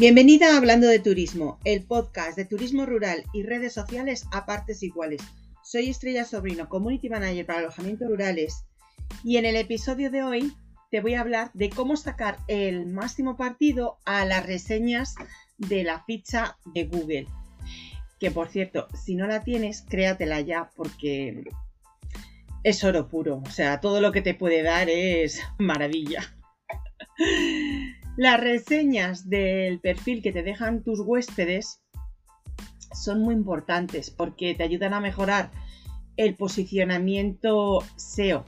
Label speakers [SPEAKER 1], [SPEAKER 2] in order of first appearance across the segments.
[SPEAKER 1] Bienvenida a Hablando de Turismo, el podcast de turismo rural y redes sociales a partes iguales. Soy Estrella Sobrino, Community Manager para alojamientos rurales y en el episodio de hoy te voy a hablar de cómo sacar el máximo partido a las reseñas de la ficha de Google. Que por cierto, si no la tienes, créatela ya porque es oro puro. O sea, todo lo que te puede dar es maravilla. Las reseñas del perfil que te dejan tus huéspedes son muy importantes porque te ayudan a mejorar el posicionamiento SEO.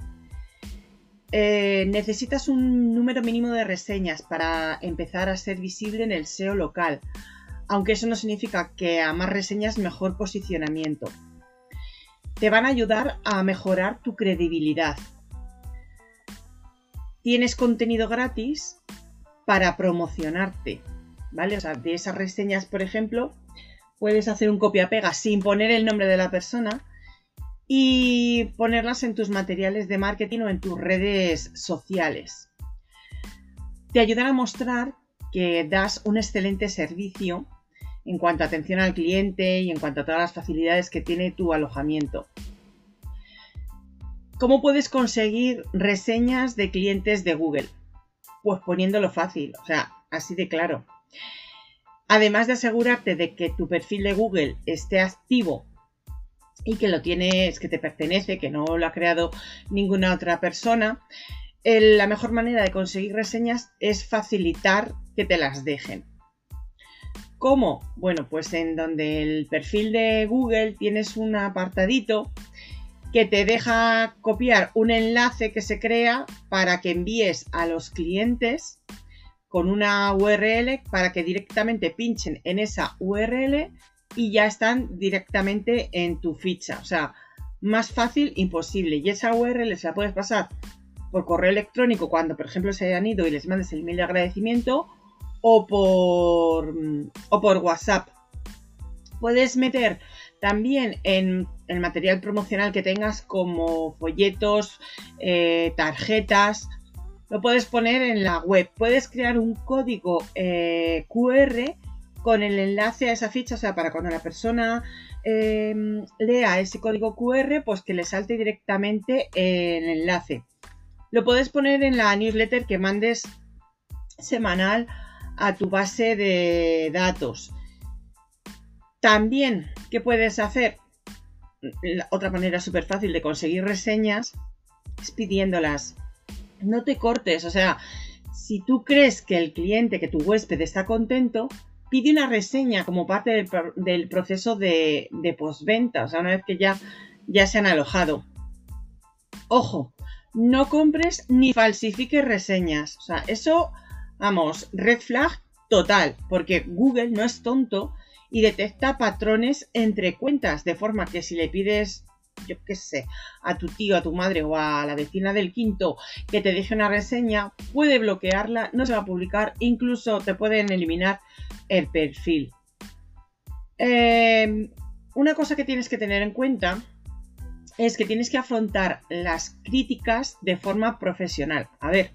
[SPEAKER 1] Eh, necesitas un número mínimo de reseñas para empezar a ser visible en el SEO local, aunque eso no significa que a más reseñas mejor posicionamiento. Te van a ayudar a mejorar tu credibilidad. Tienes contenido gratis para promocionarte, ¿vale? O sea, de esas reseñas, por ejemplo, puedes hacer un copia-pega sin poner el nombre de la persona y ponerlas en tus materiales de marketing o en tus redes sociales. Te ayudan a mostrar que das un excelente servicio en cuanto a atención al cliente y en cuanto a todas las facilidades que tiene tu alojamiento. ¿Cómo puedes conseguir reseñas de clientes de Google? Pues poniéndolo fácil, o sea, así de claro. Además de asegurarte de que tu perfil de Google esté activo y que lo tienes, que te pertenece, que no lo ha creado ninguna otra persona, la mejor manera de conseguir reseñas es facilitar que te las dejen. ¿Cómo? Bueno, pues en donde el perfil de Google tienes un apartadito que te deja copiar un enlace que se crea para que envíes a los clientes con una URL para que directamente pinchen en esa URL y ya están directamente en tu ficha. O sea, más fácil imposible. Y esa URL se la puedes pasar por correo electrónico cuando, por ejemplo, se hayan ido y les mandes el email de agradecimiento o por, o por WhatsApp. Puedes meter también en el material promocional que tengas como folletos, eh, tarjetas, lo puedes poner en la web. Puedes crear un código eh, QR con el enlace a esa ficha, o sea, para cuando la persona em, lea ese código QR, pues que le salte directamente el enlace. Lo puedes poner en la newsletter que mandes semanal a tu base de datos. También, ¿qué puedes hacer? Otra manera súper fácil de conseguir reseñas es pidiéndolas. No te cortes, o sea, si tú crees que el cliente, que tu huésped está contento, pide una reseña como parte del, proceso de, de, postventa, o sea, una vez que ya, ya se han alojado. Ojo, no compres ni falsifiques reseñas, o sea, eso, vamos, red flag total, porque Google no es tonto y detecta patrones entre cuentas, de forma que si le pides, yo qué sé, a tu tío, a tu madre o a la vecina del quinto que te deje una reseña, puede bloquearla, no se va a publicar, incluso te pueden eliminar el perfil. Em, una cosa que tienes que tener en cuenta es que tienes que afrontar las críticas de forma profesional. A ver,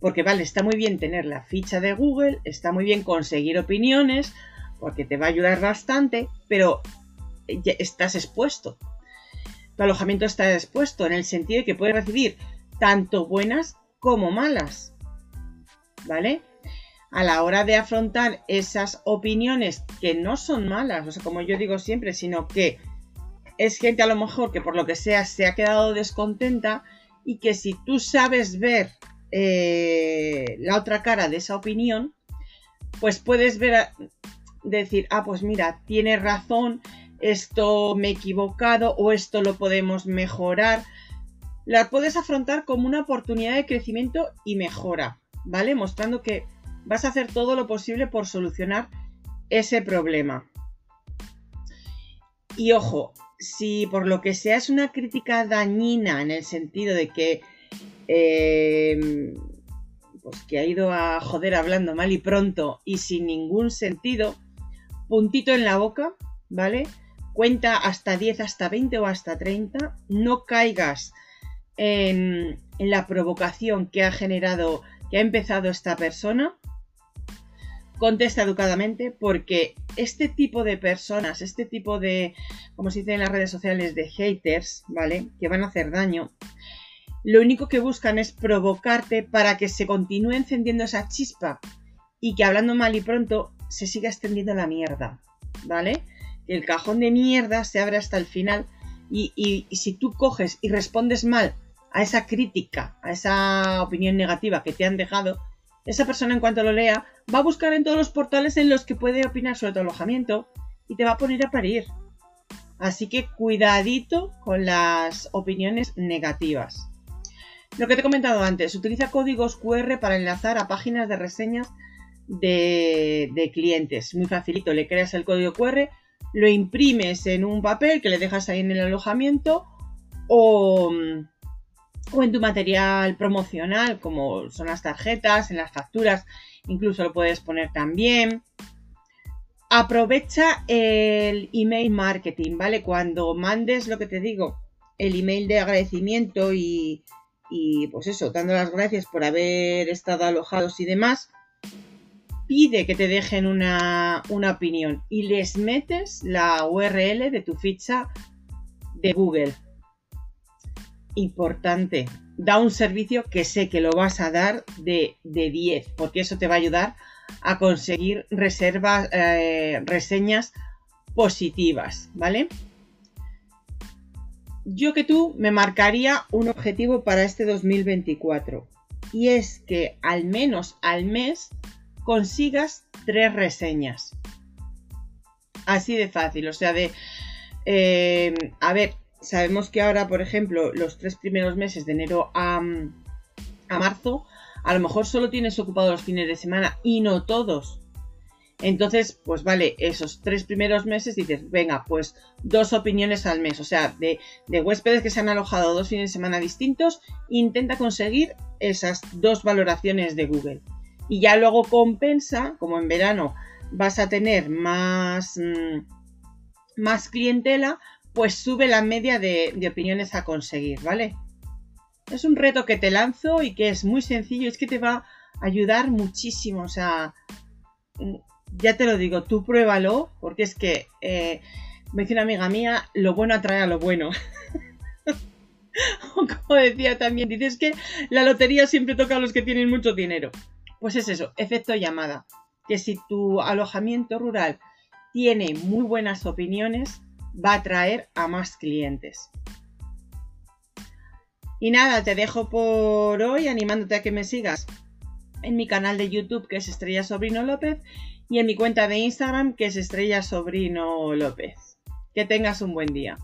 [SPEAKER 1] porque vale, está muy bien tener la ficha de Google, está muy bien conseguir opiniones, porque te va a ayudar bastante, pero estás expuesto. Tu alojamiento está expuesto en el sentido de que puedes recibir tanto buenas como malas. ¿Vale? A la hora de afrontar esas opiniones que no son malas, o sea, como yo digo siempre, sino que es gente a lo mejor que por lo que sea se ha quedado descontenta y que si tú sabes ver eh, la otra cara de esa opinión, pues puedes ver decir, ah, pues mira, tiene razón, esto me he equivocado o esto lo podemos mejorar. La puedes afrontar como una oportunidad de crecimiento y mejora, ¿vale? Mostrando que vas a hacer todo lo posible por solucionar ese problema. Y ojo, si por lo que sea es una crítica dañina en el sentido de que eh, pues que ha ido a joder hablando mal y pronto y sin ningún sentido, puntito en la boca, ¿vale? Cuenta hasta 10, hasta 20 o hasta 30. No caigas en, la provocación que ha generado, que ha empezado esta persona. contesta educadamente porque este tipo de personas, este tipo de, como se dice en las redes sociales, de haters, ¿vale? Que van a hacer daño, lo único que buscan es provocarte para que se continúe encendiendo esa chispa y que hablando mal y pronto se siga extendiendo la mierda, ¿vale? El cajón de mierda se abre hasta el final y, y si tú coges y respondes mal a esa crítica, a esa opinión negativa que te han dejado, esa persona en cuanto lo lea va a buscar en todos los portales en los que puede opinar sobre tu alojamiento y te va a poner a parir. Así que cuidadito con las opiniones negativas. Lo que te he comentado antes, utiliza códigos QR para enlazar a páginas de reseñas de, clientes. Muy facilito, le creas el código QR, lo imprimes en un papel que le dejas ahí en el alojamiento o, o en tu material promocional, como son las tarjetas, en las facturas, incluso lo puedes poner también. Aprovecha el email marketing, ¿vale? Cuando mandes lo que te digo, el email de agradecimiento y, y pues eso, dando las gracias por haber estado alojados y demás, pide que te dejen una, una opinión y les metes la URL de tu ficha de Google importante. Da un servicio que sé que lo vas a dar de, 10, porque eso te va a ayudar a conseguir reservas, eh, reseñas positivas, ¿vale? Yo que tú me marcaría un objetivo para este 2024 y es que al menos al mes consigas tres reseñas. Así de fácil, o sea, de... Eh, a ver, sabemos que ahora, por ejemplo, los tres primeros meses de enero a, marzo, a lo mejor solo tienes ocupado los fines de semana y no todos. Entonces, pues vale, esos tres primeros meses dices, venga, pues dos opiniones al mes. O sea, de, de, huéspedes que se han alojado dos fines de semana distintos, intenta conseguir esas dos valoraciones de Google. Y ya luego compensa, como en verano vas a tener más, mm, más clientela, pues sube la media de, opiniones a conseguir, ¿vale? Es un reto que te lanzo y que es muy sencillo, es que te va a ayudar muchísimo, o sea, mm, ya te lo digo, tú pruébalo, porque es que, eh, me dice una amiga mía, lo bueno atrae a lo bueno. Como decía también, dices que la lotería siempre toca a los que tienen mucho dinero. Pues es eso, efecto llamada. Que si tu alojamiento rural tiene muy buenas opiniones, va a atraer a más clientes. Y nada, te dejo por hoy animándote a que me sigas en mi canal de YouTube que es Estrella Sobrino López y en mi cuenta de Instagram que es Estrella Sobrino López. Que tengas un buen día.